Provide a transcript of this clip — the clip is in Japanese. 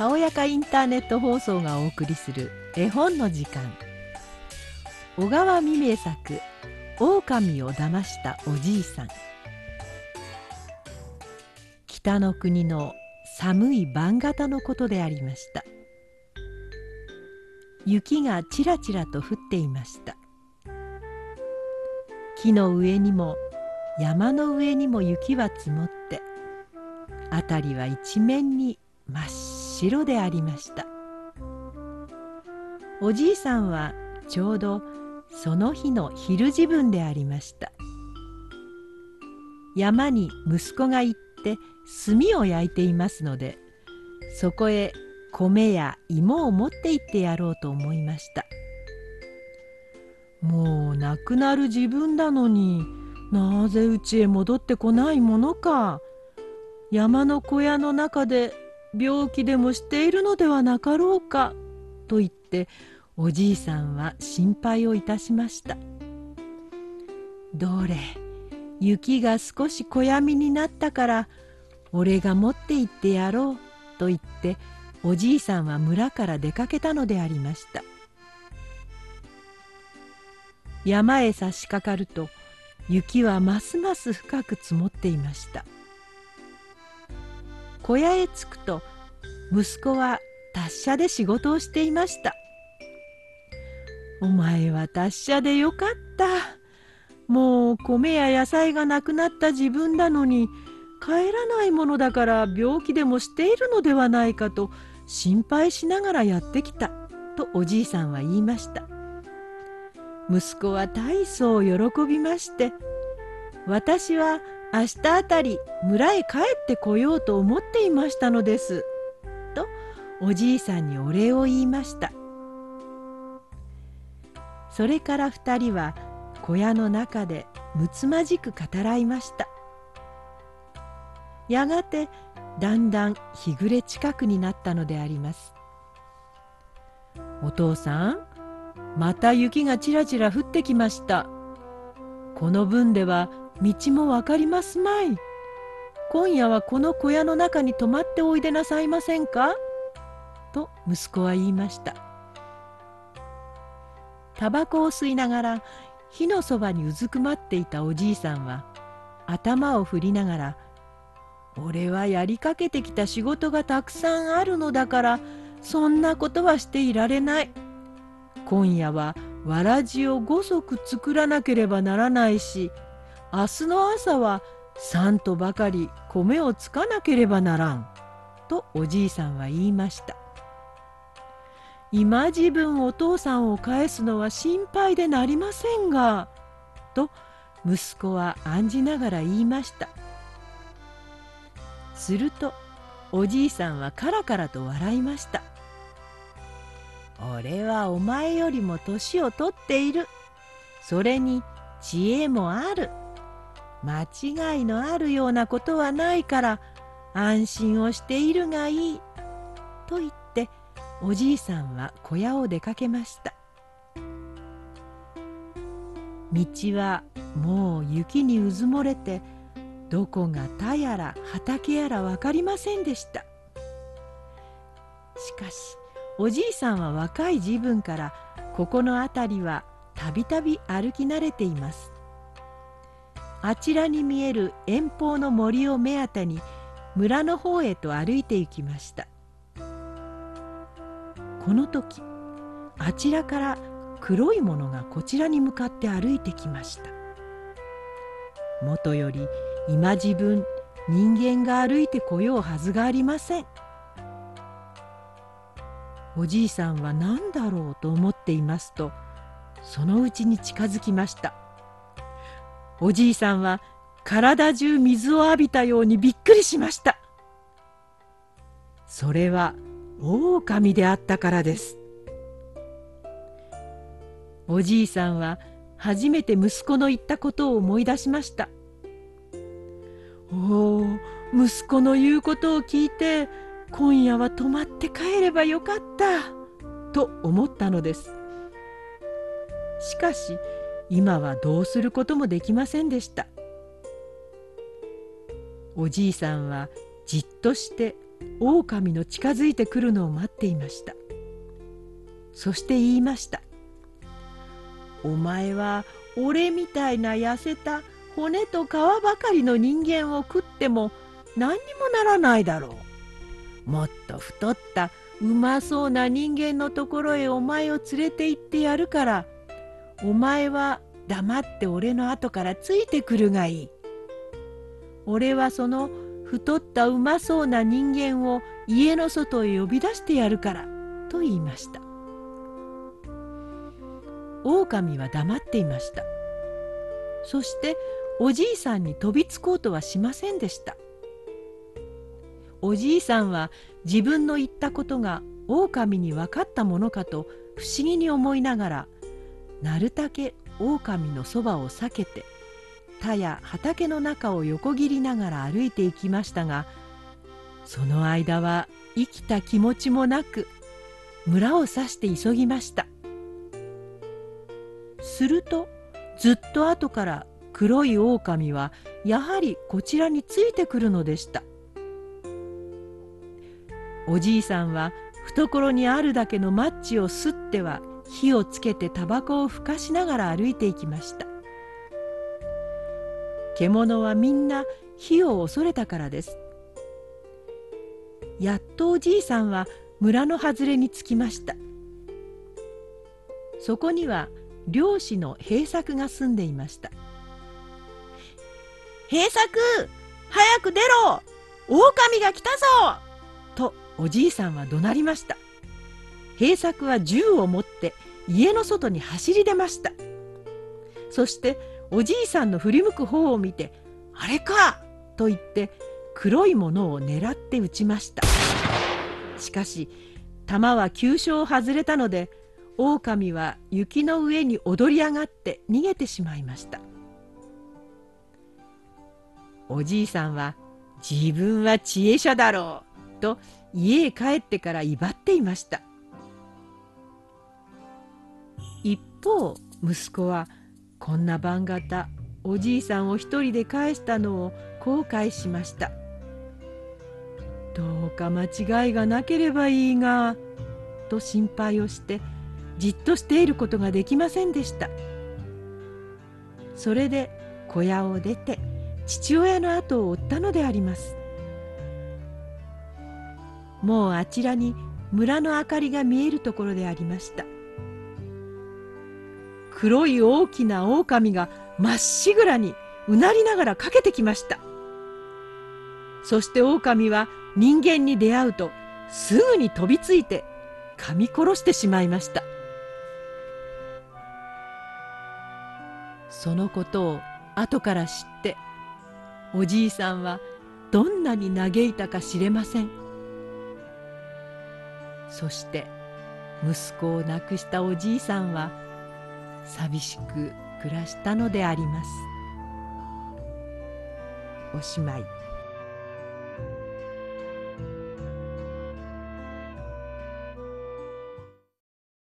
たおやかインターネット放送がお送りする絵本の時間。小川未明作「狼を騙したおじいさん」北の国の寒い晩型のことでありました。雪がちらちらと降っていました。木の上にも山の上にも雪は積もって辺りは一面に真っ白。でありました。おじいさんはちょうどその日の昼自分でありました。山に息子が行って炭を焼いていますのでそこへ米や芋を持って行ってやろうと思いました。もう亡くなる自分なのになぜ家へ戻ってこないものか。山の小屋の中で病気でもしているのではなかろうかと言っておじいさんは心配をいたしました。どれ雪が少し小闇になったから俺が持って行ってやろうと言っておじいさんは村から出かけたのでありました。山へ差し掛かると雪はますます深く積もっていました。小屋へ着くと息子は達者で仕事をしていました。お前は達者でよかった。もう米や野菜がなくなった自分なのに帰らないものだから病気でもしているのではないかと心配しながらやってきたとおじいさんは言いました。息子は大層喜びまして私は明日あたり村へ帰ってこようと思っていましたのです」とおじいさんにお礼を言いました。それから二人は小屋の中でむつまじく語らいました。やがてだんだん日暮れ近くになったのであります。お父さんまた雪がちらちら降ってきました。この分では道もわかりますまい。今夜はこの小屋の中に泊まっておいでなさいませんか？と息子は言いました。タバコを吸いながら火のそばにうずくまっていたおじいさんは頭を振りながら「俺はやりかけてきた仕事がたくさんあるのだからそんなことはしていられない。今夜はわらじを5足作らなければならないし明日の朝は3とばかり米をつかなければならん」とおじいさんは言いました。今自分お父さんを返すのは心配でなりませんがと息子は案じながら言いました。するとおじいさんはカラカラと笑いました。俺はお前よりも年を取っている。それに知恵もある。間違いのあるようなことはないから安心をしているがいい」と言っておじいさんは小屋を出かけました。道はもう雪にうずもれてどこが田やら畑やら分かりませんでした。しかしおじいさんは若い自分からここの辺りはたびたび歩き慣れています。あちらに見える遠方の森を目当てに村の方へと歩いて行きました。この時あちらから黒いものがこちらに向かって歩いてきました。もとより今自分人間が歩いてこようはずがありません。おじいさんは何だろうと思っていますとそのうちに近づきました。おじいさんは体中水を浴びたようにびっくりしました。それは狼であったからです。おじいさんは初めて息子の言ったことを思い出しました。おお息子の言うことを聞いて今夜は泊まって帰ればよかったと思ったのです。しかし今はどうすることもできませんでした。おじいさんはじっとして狼の近づいてくるのを待っていました。そして言いました「お前は俺みたいな痩せた骨と皮ばかりの人間を食っても何にもならないだろう。もっと太ったうまそうな人間のところへお前を連れて行ってやるから。お前は黙って俺の後からついてくるがいい。俺はその太ったうまそうな人間を家の外へ呼び出してやるから」と言いました。狼は黙っていました。そしておじいさんに飛びつこうとはしませんでした。おじいさんは自分の言ったことが狼に分かったものかと不思議に思いながらなるたけ狼のそばを避けて田や畑の中を横切りながら歩いていきましたがその間は生きた気持ちもなく村を指して急ぎました。するとずっと後から黒い狼はやはりこちらについてくるのでした。おじいさんは懐にあるだけのマッチをすっては火をつけてタバコをふかしながら歩いていきました。獣はみんな火を恐れたからです。やっとおじいさんは村の外れに着きました。そこには漁師の平作が住んでいました平作早く出ろ狼が来たぞ！とおじいさんは怒鳴りました。平作は銃を持って家の外に走り出ました。そしておじいさんの振り向く方を見て「あれか!」と言って黒いものを狙って撃ちました。しかし弾は急所を外れたので狼は雪の上に踊り上がって逃げてしまいました。おじいさんは「自分は知恵者だろう」と家へ帰ってから威張っていました。方息子は「こんな晩型おじいさんを一人で返したのを後悔しました。どうか間違いがなければいいがと心配をしてじっとしていることができませんでした。それで小屋を出て父親の後を追ったのであります。もうあちらに村の明かりが見えるところでありました。黒い大きな狼がまっしぐらにうなりながらかけてきました。そして狼は人間に出会うとすぐに飛びついて噛み殺してしまいました。そのことを後から知っておじいさんはどんなに嘆いたか知れません。そして息子を亡くしたおじいさんは寂しく暮らしたのであります。おしまい。